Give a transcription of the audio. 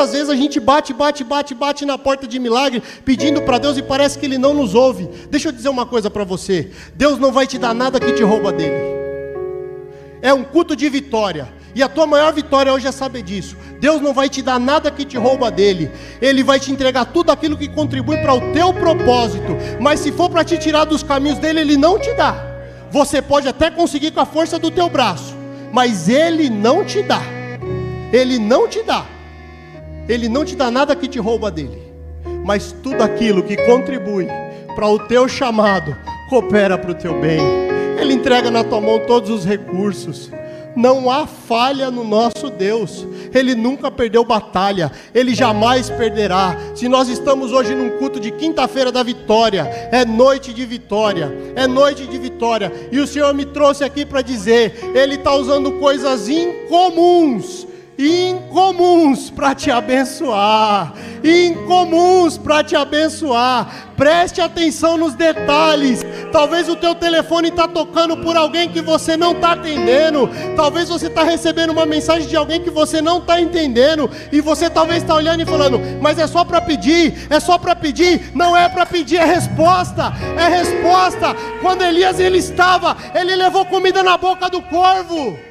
quantas vezes a gente bate, bate, bate, bate na porta de milagre, pedindo para Deus e parece que Ele não nos ouve. Deixa eu dizer uma coisa para você: Deus não vai te dar nada que te rouba dele. É um culto de vitória. E a tua maior vitória hoje é saber disso. Deus não vai te dar nada que te rouba dele. Ele vai te entregar tudo aquilo que contribui para o teu propósito. Mas se for para te tirar dos caminhos dele, ele não te dá. Você pode até conseguir com a força do teu braço, mas ele não te dá. Ele não te dá. Ele não te dá nada que te rouba dele. Mas tudo aquilo que contribui para o teu chamado, coopera para o teu bem. Ele entrega na tua mão todos os recursos. Não há falha no nosso Deus. Ele nunca perdeu batalha, ele jamais perderá. Se nós estamos hoje num culto de quinta-feira da vitória, é noite de vitória, é noite de vitória. E o Senhor me trouxe aqui para dizer: Ele está usando coisas incomuns incomuns para te abençoar, incomuns para te abençoar. Preste atenção nos detalhes. Talvez o teu telefone está tocando por alguém que você não está atendendo. Talvez você está recebendo uma mensagem de alguém que você não está entendendo. E você talvez está olhando e falando, mas é só para pedir, é só para pedir. Não é para pedir, é resposta. É resposta. Quando Elias ele estava, ele levou comida na boca do corvo.